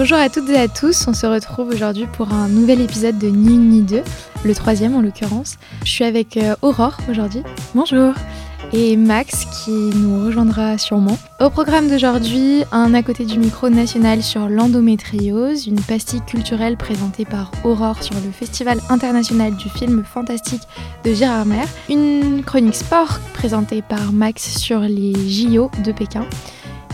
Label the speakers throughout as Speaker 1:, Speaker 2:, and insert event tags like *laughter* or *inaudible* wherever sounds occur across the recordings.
Speaker 1: Bonjour à toutes et à tous, on se retrouve aujourd'hui pour un nouvel épisode de Ni une ni deux, le troisième en l'occurrence. Je suis avec euh, Aurore aujourd'hui.
Speaker 2: Bonjour
Speaker 1: et Max qui nous rejoindra sûrement. Au programme d'aujourd'hui, un à côté du micro national sur l'endométriose, une pastille culturelle présentée par Aurore sur le Festival international du film fantastique de Gérard Mer, une chronique sport présentée par Max sur les JO de Pékin,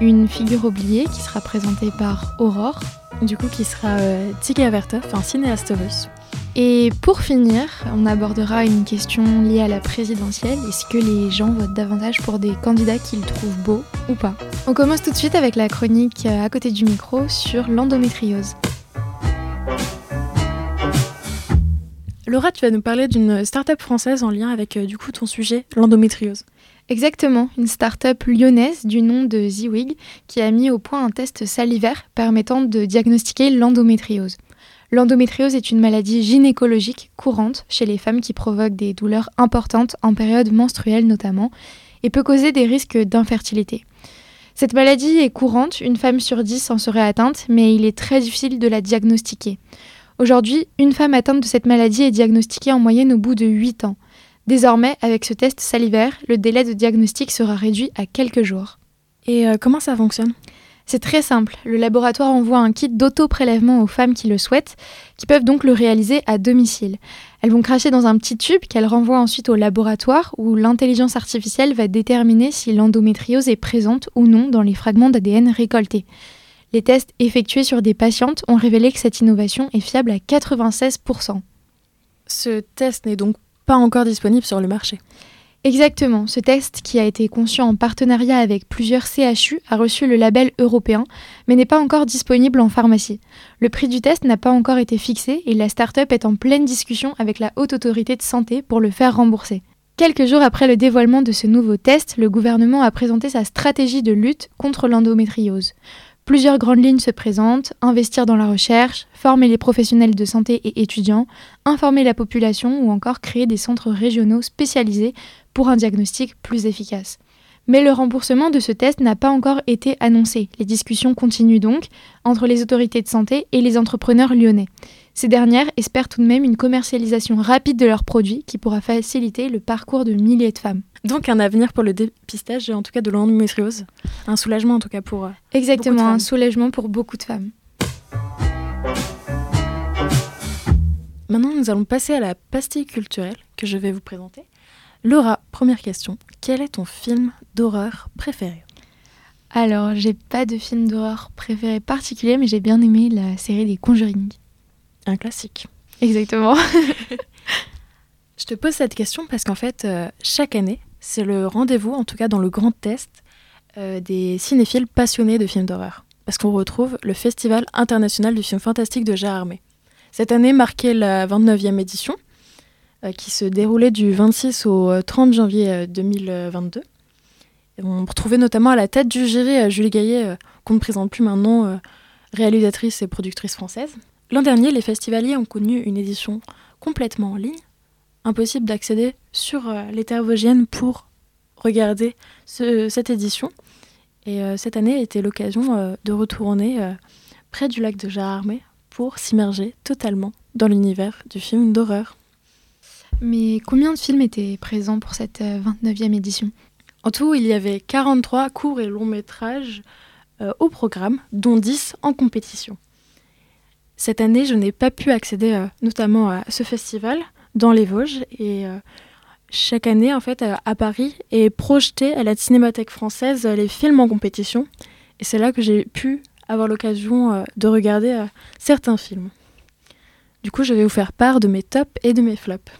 Speaker 1: une figure oubliée qui sera présentée par Aurore,
Speaker 2: du coup qui sera euh, Tika un cinéaste russe.
Speaker 1: Et pour finir, on abordera une question liée à la présidentielle. Est-ce que les gens votent davantage pour des candidats qu'ils trouvent beaux ou pas? On commence tout de suite avec la chronique euh, à côté du micro sur l'endométriose.
Speaker 2: Laura, tu vas nous parler d'une start-up française en lien avec euh, du coup ton sujet, l'endométriose.
Speaker 1: Exactement, une start-up lyonnaise du nom de Ziwig qui a mis au point un test salivaire permettant de diagnostiquer l'endométriose. L'endométriose est une maladie gynécologique courante chez les femmes qui provoque des douleurs importantes en période menstruelle notamment et peut causer des risques d'infertilité. Cette maladie est courante, une femme sur dix en serait atteinte, mais il est très difficile de la diagnostiquer. Aujourd'hui, une femme atteinte de cette maladie est diagnostiquée en moyenne au bout de 8 ans. Désormais, avec ce test salivaire, le délai de diagnostic sera réduit à quelques jours.
Speaker 2: Et euh, comment ça fonctionne?
Speaker 1: C'est très simple. Le laboratoire envoie un kit d'auto-prélèvement aux femmes qui le souhaitent, qui peuvent donc le réaliser à domicile. Elles vont cracher dans un petit tube qu'elles renvoient ensuite au laboratoire où l'intelligence artificielle va déterminer si l'endométriose est présente ou non dans les fragments d'ADN récoltés. Les tests effectués sur des patientes ont révélé que cette innovation est fiable à 96%.
Speaker 2: Ce test n'est donc pas encore disponible sur le marché.
Speaker 1: Exactement, ce test qui a été conçu en partenariat avec plusieurs CHU a reçu le label européen, mais n'est pas encore disponible en pharmacie. Le prix du test n'a pas encore été fixé et la start-up est en pleine discussion avec la Haute Autorité de Santé pour le faire rembourser. Quelques jours après le dévoilement de ce nouveau test, le gouvernement a présenté sa stratégie de lutte contre l'endométriose. Plusieurs grandes lignes se présentent, investir dans la recherche, former les professionnels de santé et étudiants, informer la population ou encore créer des centres régionaux spécialisés pour un diagnostic plus efficace. Mais le remboursement de ce test n'a pas encore été annoncé. Les discussions continuent donc entre les autorités de santé et les entrepreneurs lyonnais. Ces dernières espèrent tout de même une commercialisation rapide de leurs produits qui pourra faciliter le parcours de milliers de femmes.
Speaker 2: Donc un avenir pour le dépistage, en tout cas de l'endométriose. Un soulagement en tout cas pour... Euh,
Speaker 1: Exactement, un soulagement pour beaucoup de femmes.
Speaker 2: Maintenant, nous allons passer à la pastille culturelle que je vais vous présenter. Laura, première question. Quel est ton film d'horreur préféré?
Speaker 1: Alors, j'ai pas de film d'horreur préféré particulier, mais j'ai bien aimé la série des Conjuring.
Speaker 2: Un classique.
Speaker 1: Exactement. *laughs* *laughs*
Speaker 2: je te pose cette question parce qu'en fait, euh, chaque année, c'est le rendez-vous, en tout cas dans le grand test, euh, des cinéphiles passionnés de films d'horreur. Parce qu'on retrouve le Festival international du film fantastique de Gérard. Cette année marquait la 29e édition, euh, qui se déroulait du 26 au 30 janvier 2022. Et on retrouvait notamment à la tête du jury Julie Gaillet, qu'on ne présente plus maintenant, réalisatrice et productrice française. L'an dernier, les festivaliers ont connu une édition complètement en ligne, impossible d'accéder sur euh, l'hétérovienne pour regarder cette édition. Et euh, cette année était l'occasion euh, de retourner près du lac de Jararmé pour s'immerger totalement dans l'univers du film d'horreur.
Speaker 1: Mais combien de films étaient présents pour cette 29e édition?
Speaker 2: En tout, il y avait 43 courts et longs métrages au programme, dont 10 en compétition. Cette année, je n'ai pas pu accéder notamment à ce festival, dans les Vosges. Et euh, chaque année, en fait, à Paris, est projeté à la Cinémathèque française euh, les films en compétition. Et c'est là que j'ai pu avoir l'occasion euh, de regarder certains films. Du coup, je vais vous faire part de mes tops et de mes flops.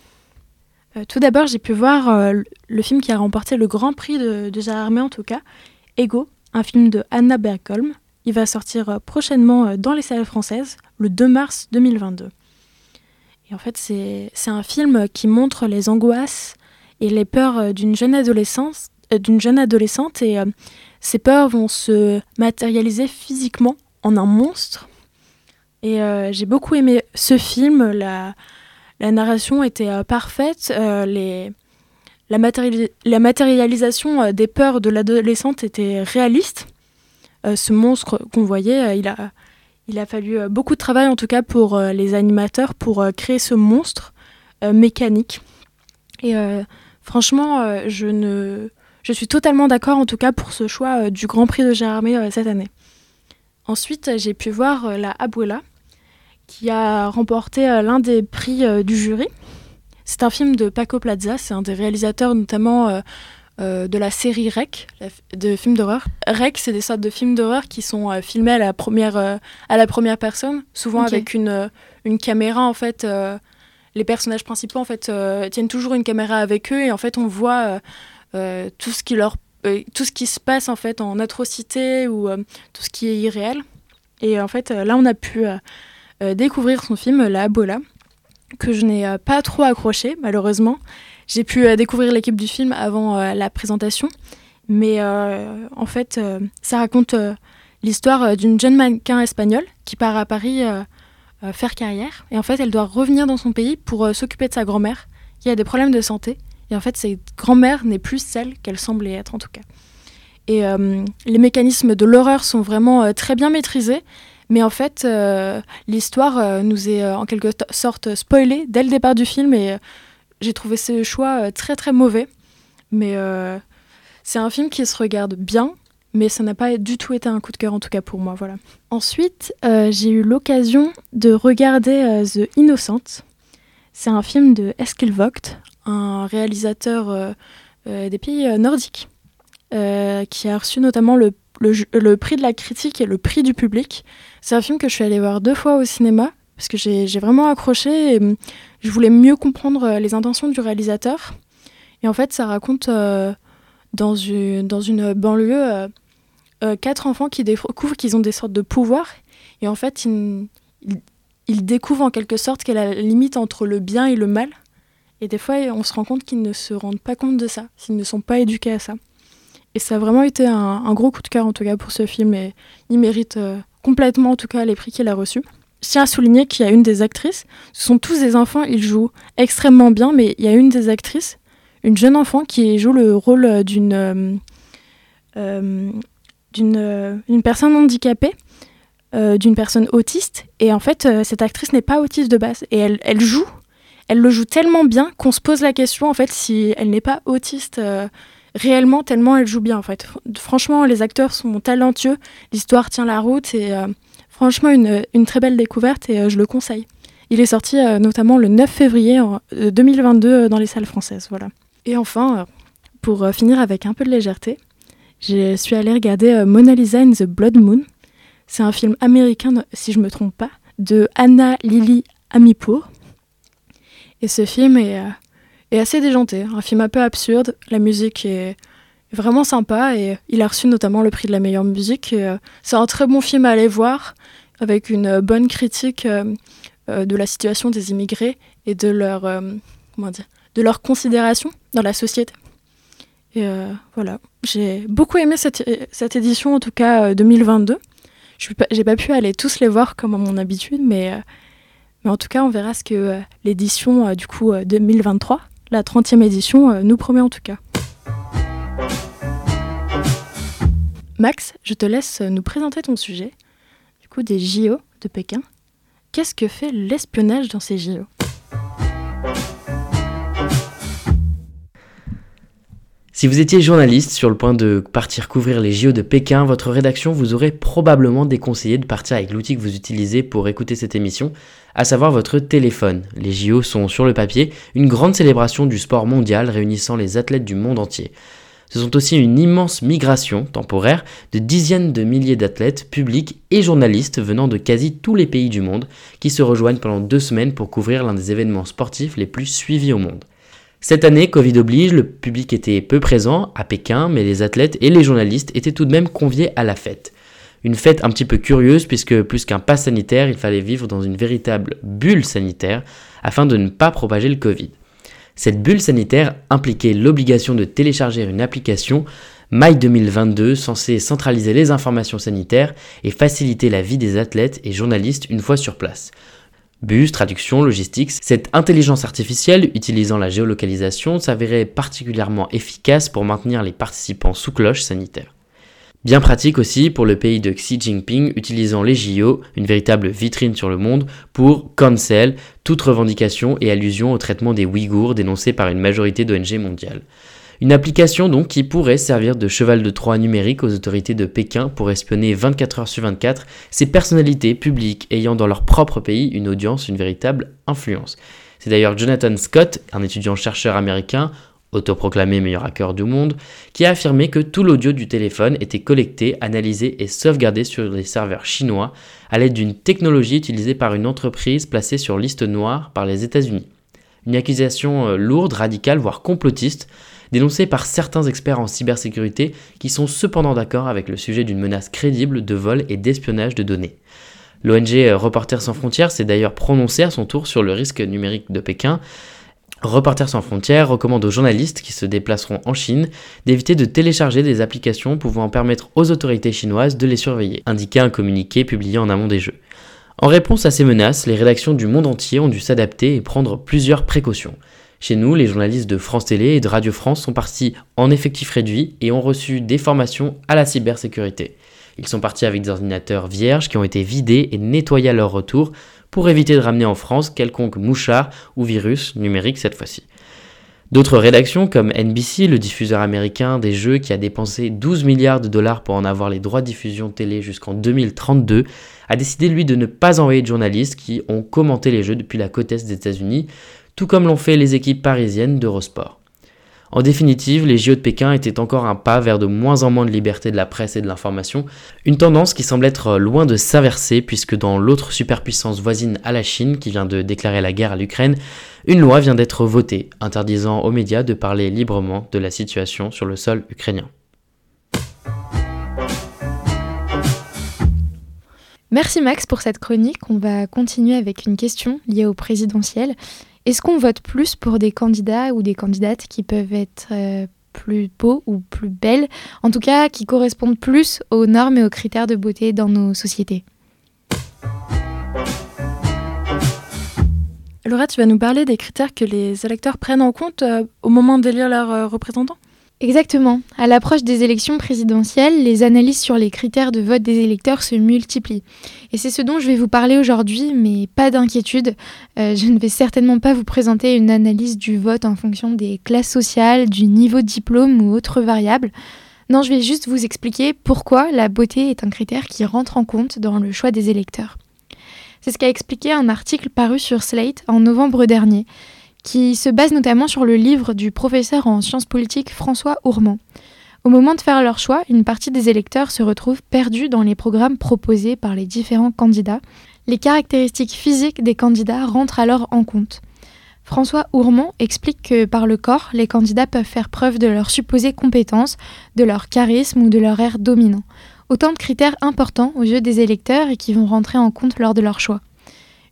Speaker 2: tout d'abord, j'ai pu voir le film qui a remporté le grand prix de, de Gérard en tout cas, Ego, un film de Anna Bergholm. Il va sortir prochainement dans les salles françaises le 2 mars 2022. En fait, c'est un film qui montre les angoisses et les peurs euh, d'une jeune, adolescente, euh, d'une jeune adolescente. Et euh, ces peurs vont se matérialiser physiquement en un monstre. Et j'ai beaucoup aimé ce film. La, la narration était parfaite. les, la, la, matérialisation des peurs de l'adolescente était réaliste. ce monstre qu'on voyait, il a Il a fallu beaucoup de travail en tout cas pour les animateurs pour créer ce monstre mécanique. Et franchement, je suis totalement d'accord en tout cas pour ce choix euh, du Grand Prix de Gérardmer euh, cette année. Ensuite, j'ai pu voir euh, La Abuela, qui a remporté l'un des prix du jury. C'est un film de Paco Plaza, c'est un des réalisateurs notamment de la série Rec, de films d'horreur. Rec, c'est des sortes de films d'horreur qui sont filmés à la première, à la première personne, souvent avec une, une caméra en fait. les personnages principaux en fait tiennent toujours une caméra avec eux et en fait on voit euh, tout ce qui leur euh, tout ce qui se passe en fait en atrocité ou euh, tout ce qui est irréel. Et en fait, là, on a pu découvrir son film La Bola, que je n'ai pas trop accroché, malheureusement. J'ai pu découvrir l'équipe du film avant la présentation, mais en fait, ça raconte l'histoire d'une jeune mannequin espagnole qui part à Paris faire carrière. Et en fait, elle doit revenir dans son pays pour s'occuper de sa grand-mère qui a des problèmes de santé. Et en fait, cette grand-mère n'est plus celle qu'elle semblait être, en tout cas. Et euh, les mécanismes de l'horreur sont vraiment euh, très bien maîtrisés. Mais en fait, euh, l'histoire nous est en quelque sorte spoilée dès le départ du film. Et j'ai trouvé ce choix très très mauvais. Mais c'est un film qui se regarde bien, mais ça n'a pas du tout été un coup de cœur en tout cas pour moi. Voilà. Ensuite, j'ai eu l'occasion de regarder The Innocent. C'est un film de Eskil Vogt, un réalisateur euh, euh, des pays euh, nordiques, qui a reçu notamment le, prix de la critique et le prix du public. C'est un film que je suis allée voir deux fois au cinéma, parce que j'ai vraiment accroché je voulais mieux comprendre les intentions du réalisateur. Et en fait, ça raconte dans, une, dans une banlieue quatre enfants qui découvrent qu'ils ont des sortes de pouvoirs. Et en fait, ils, découvrent en quelque sorte qu'elle a la limite entre le bien et le mal. Et des fois, on se rend compte qu'ils ne se rendent pas compte de ça, s'ils ne sont pas éduqués à ça. Et ça a vraiment été un, gros coup de cœur, en tout cas, pour ce film. Et il mérite euh, complètement, en tout cas, les prix qu'il a reçus. Je tiens à souligner qu'il y a une des actrices. Ce sont tous des enfants, ils jouent extrêmement bien, mais il y a une des actrices, une jeune enfant, qui joue le rôle d'une euh, euh, d'une personne handicapée. d'une personne autiste et en fait cette actrice n'est pas autiste de base et elle, elle joue elle le joue tellement bien qu'on se pose la question en fait si elle n'est pas autiste euh, réellement tellement elle joue bien en fait. Franchement, les acteurs sont talentueux, l'histoire tient la route et euh, franchement une, très belle découverte et euh, je le conseille. Il est sorti notamment le 9 février 2022 dans les salles françaises, voilà. Et enfin, pour finir avec un peu de légèreté, je suis allée regarder Mona Lisa in the Blood Moon. C'est un film américain, si je me trompe pas, de Anna Lily Amipour. Et ce film est, euh, est, assez déjanté, un film un peu absurde. La musique est vraiment sympa et il a reçu notamment le prix de la meilleure musique. Euh, c'est un très bon film à aller voir avec une bonne critique euh, de la situation des immigrés et de leur, comment dire, de leur considération dans la société. Et voilà, j'ai beaucoup aimé cette, cette, édition, en tout cas 2022. Je n'ai pas pu aller tous les voir comme à mon habitude, mais mais en tout cas, on verra ce que euh, l'édition euh, du coup 2023, euh, la 30e édition, nous promet en tout cas. Max, je te laisse nous présenter ton sujet, du coup des JO de Pékin. Qu'est-ce que fait l'espionnage dans ces JO
Speaker 3: Si vous étiez journaliste sur le point de partir couvrir les JO de Pékin, votre rédaction vous aurait probablement déconseillé de partir avec l'outil que vous utilisez pour écouter cette émission, à savoir votre téléphone. Les JO sont sur le papier une grande célébration du sport mondial réunissant les athlètes du monde entier. Ce sont aussi une immense migration temporaire de dizaines de milliers d'athlètes, publics et journalistes venant de quasi tous les pays du monde qui se rejoignent pendant deux semaines pour couvrir l'un des événements sportifs les plus suivis au monde. Cette année, Covid oblige, le public était peu présent à Pékin, mais les athlètes et les journalistes étaient tout de même conviés à la fête. Une fête un petit peu curieuse puisque plus qu'un pass sanitaire, il fallait vivre dans une véritable bulle sanitaire afin de ne pas propager le Covid. Cette bulle sanitaire impliquait l'obligation de télécharger une application My 2022 censée centraliser les informations sanitaires et faciliter la vie des athlètes et journalistes une fois sur place. Bus, traduction, logistique, cette intelligence artificielle utilisant la géolocalisation s'avérait particulièrement efficace pour maintenir les participants sous cloche sanitaire. Bien pratique aussi pour le pays de Xi Jinping utilisant les JO, une véritable vitrine sur le monde, pour cancel toute revendication et allusion au traitement des Ouïghours dénoncé par une majorité d'ONG mondiales. Une application donc qui pourrait servir de cheval de Troie numérique aux autorités de Pékin pour espionner 24 heures sur 24 ces personnalités publiques ayant dans leur propre pays une audience, une véritable influence. C'est d'ailleurs Jonathan Scott, un étudiant-chercheur américain, autoproclamé meilleur hacker du monde, qui a affirmé que tout l'audio du téléphone était collecté, analysé et sauvegardé sur les serveurs chinois à l'aide d'une technologie utilisée par une entreprise placée sur liste noire par les États-Unis. Une accusation euh, lourde, radicale, voire complotiste, dénoncée par certains experts en cybersécurité qui sont cependant d'accord avec le sujet d'une menace crédible de vol et d'espionnage de données. L'ONG euh, Reporters sans frontières s'est d'ailleurs prononcée à son tour sur le risque numérique de Pékin. Reporters sans frontières recommande aux journalistes qui se déplaceront en Chine d'éviter de télécharger des applications pouvant permettre aux autorités chinoises de les surveiller, indiquait un communiqué publié en amont des Jeux. En réponse à ces menaces, les rédactions du monde entier ont dû s'adapter et prendre plusieurs précautions. Chez nous, les journalistes de France Télé et de Radio France sont partis en effectif réduit et ont reçu des formations à la cybersécurité. Ils sont partis avec des ordinateurs vierges qui ont été vidés et nettoyés à leur retour pour éviter de ramener en France quelconque mouchard ou virus numérique cette fois-ci. D'autres rédactions comme NBC, le diffuseur américain des jeux qui a dépensé 12 milliards de dollars pour en avoir les droits de diffusion télé jusqu'en 2032, a décidé lui de ne pas envoyer de journalistes qui ont commenté les jeux depuis la côte est des États-Unis, tout comme l'ont fait les équipes parisiennes d'Eurosport. En définitive, les JO de Pékin étaient encore un pas vers de moins en moins de liberté de la presse et de l'information, une tendance qui semble être loin de s'inverser puisque dans l'autre superpuissance voisine à la Chine qui vient de déclarer la guerre à l'Ukraine, une loi vient d'être votée interdisant aux médias de parler librement de la situation sur le sol ukrainien.
Speaker 1: Merci Max pour cette chronique. On va continuer avec une question liée au présidentiel. Est-ce qu'on vote plus pour des candidats ou des candidates qui peuvent être euh, plus beaux ou plus belles, en tout cas qui correspondent plus aux normes et aux critères de beauté dans nos sociétés?
Speaker 2: Laura, tu vas nous parler des critères que les électeurs prennent en compte euh, au moment d'élire leurs euh, représentants?
Speaker 1: Exactement. À l'approche des élections présidentielles, les analyses sur les critères de vote des électeurs se multiplient. Et c'est ce dont je vais vous parler aujourd'hui, mais pas d'inquiétude. Euh, je ne vais certainement pas vous présenter une analyse du vote en fonction des classes sociales, du niveau de diplôme ou autres variables. Non, je vais juste vous expliquer pourquoi la beauté est un critère qui rentre en compte dans le choix des électeurs. C'est ce qu'a expliqué un article paru sur Slate en novembre dernier qui se base notamment sur le livre du professeur en sciences politiques François Ourmand. Au moment de faire leur choix, une partie des électeurs se retrouve perdus dans les programmes proposés par les différents candidats. Les caractéristiques physiques des candidats rentrent alors en compte. François Ourmand explique que par le corps, les candidats peuvent faire preuve de leurs supposées compétences, de leur charisme ou de leur air dominant. Autant de critères importants aux yeux des électeurs et qui vont rentrer en compte lors de leur choix.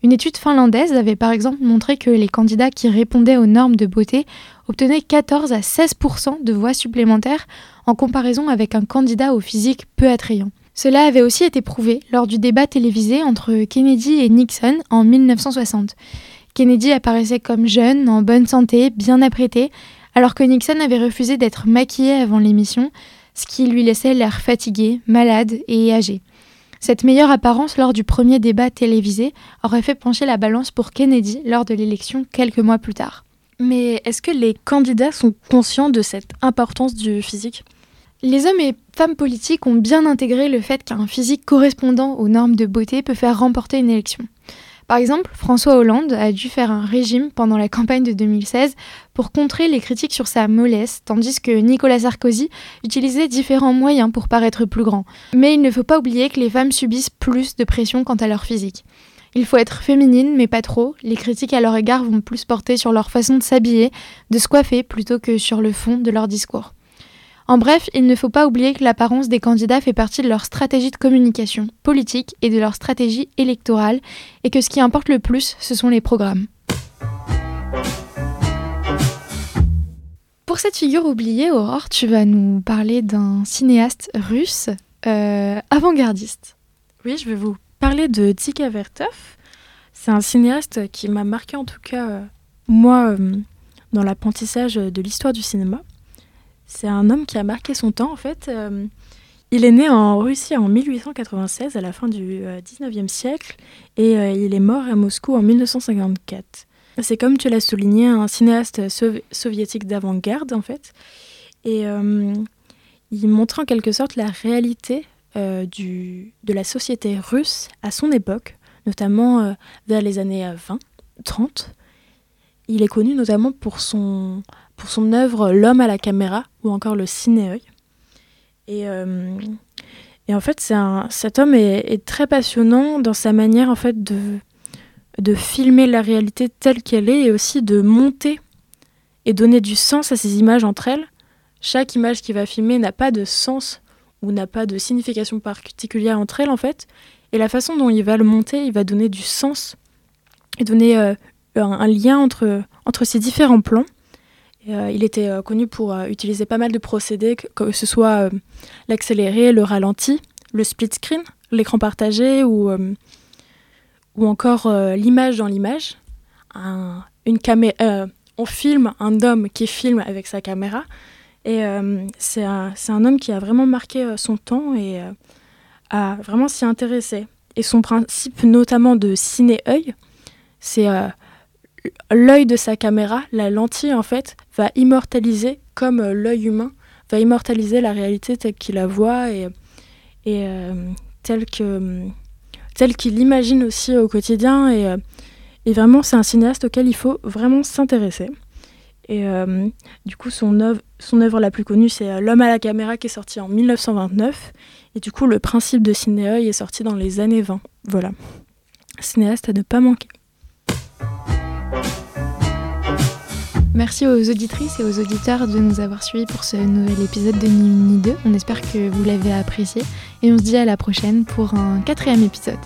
Speaker 1: Une étude finlandaise avait par exemple montré que les candidats qui répondaient aux normes de beauté obtenaient 14 à 16% de voix supplémentaires en comparaison avec un candidat au physique peu attrayant. Cela avait aussi été prouvé lors du débat télévisé entre Kennedy et Nixon en 1960. Kennedy apparaissait comme jeune, en bonne santé, bien apprêté, alors que Nixon avait refusé d'être maquillé avant l'émission, ce qui lui laissait l'air fatigué, malade et âgé. Cette meilleure apparence lors du premier débat télévisé aurait fait pencher la balance pour Kennedy lors de l'élection quelques mois plus tard.
Speaker 2: Mais est-ce que les candidats sont conscients de cette importance du physique?
Speaker 1: Les hommes et femmes politiques ont bien intégré le fait qu'un physique correspondant aux normes de beauté peut faire remporter une élection. Par exemple, François Hollande a dû faire un régime pendant la campagne de 2016 pour contrer les critiques sur sa mollesse, tandis que Nicolas Sarkozy utilisait différents moyens pour paraître plus grand. Mais il ne faut pas oublier que les femmes subissent plus de pression quant à leur physique. Il faut être féminine, mais pas trop. Les critiques à leur égard vont plus porter sur leur façon de s'habiller, de se coiffer, plutôt que sur le fond de leur discours. En bref, il ne faut pas oublier que l'apparence des candidats fait partie de leur stratégie de communication politique et de leur stratégie électorale, et que ce qui importe le plus, ce sont les programmes. Pour cette figure oubliée, Aurore, tu vas nous parler d'un cinéaste russe euh, avant-gardiste.
Speaker 2: Oui, je vais vous parler de Tika Vertov. C'est un cinéaste qui m'a marqué en tout cas, euh, moi, euh, dans l'apprentissage de l'histoire du cinéma. C'est un homme qui a marqué son temps en fait. Euh, Il est né en Russie en 1896, à la fin du 19e euh, siècle, et il est mort à Moscou en 1954. C'est comme tu l'as souligné, un cinéaste soviétique d'avant-garde, en fait. Et il montrait en quelque sorte la réalité du, de la société russe à son époque, notamment vers les années 20, 30. Il est connu notamment pour son, pour son œuvre L'homme à la caméra ou encore le cinéœil. Et, euh, et en fait, cet homme est, très passionnant dans sa manière en fait de, de filmer la réalité telle qu'elle est et aussi de monter et donner du sens à ces images entre elles. Chaque image qu'il va filmer n'a pas de sens ou n'a pas de signification particulière entre elles en fait. Et la façon dont il va le monter, il va donner du sens et donner euh, un, lien entre, entre ces différents plans. Euh, il était euh, connu pour euh, utiliser pas mal de procédés, que, ce soit l'accéléré, le ralenti, le split screen, l'écran partagé ou, ou encore l'image dans l'image. on filme un homme qui filme avec sa caméra. Et c'est un, un, homme qui a vraiment marqué son temps et a vraiment s'y intéressé. Et son principe notamment de ciné-œil, c'est l'œil de sa caméra, la lentille en fait, va immortaliser, comme euh, l'œil humain, va immortaliser la réalité telle qu'il la voit et, et euh, telle que telle qu'il l'imagine aussi au quotidien. Et, euh, et vraiment, c'est un cinéaste auquel il faut vraiment s'intéresser. Et du coup, son œuvre, son œuvre la plus connue, c'est L'homme à la caméra qui est sorti en 1929. Et du coup, le principe de cinéœil est sorti dans les années 20. Voilà. Cinéaste à ne pas manquer.
Speaker 1: Merci aux auditrices et aux auditeurs de nous avoir suivis pour ce nouvel épisode de Ni Une Ni. On espère que vous l'avez apprécié et on se dit à la prochaine pour un quatrième épisode.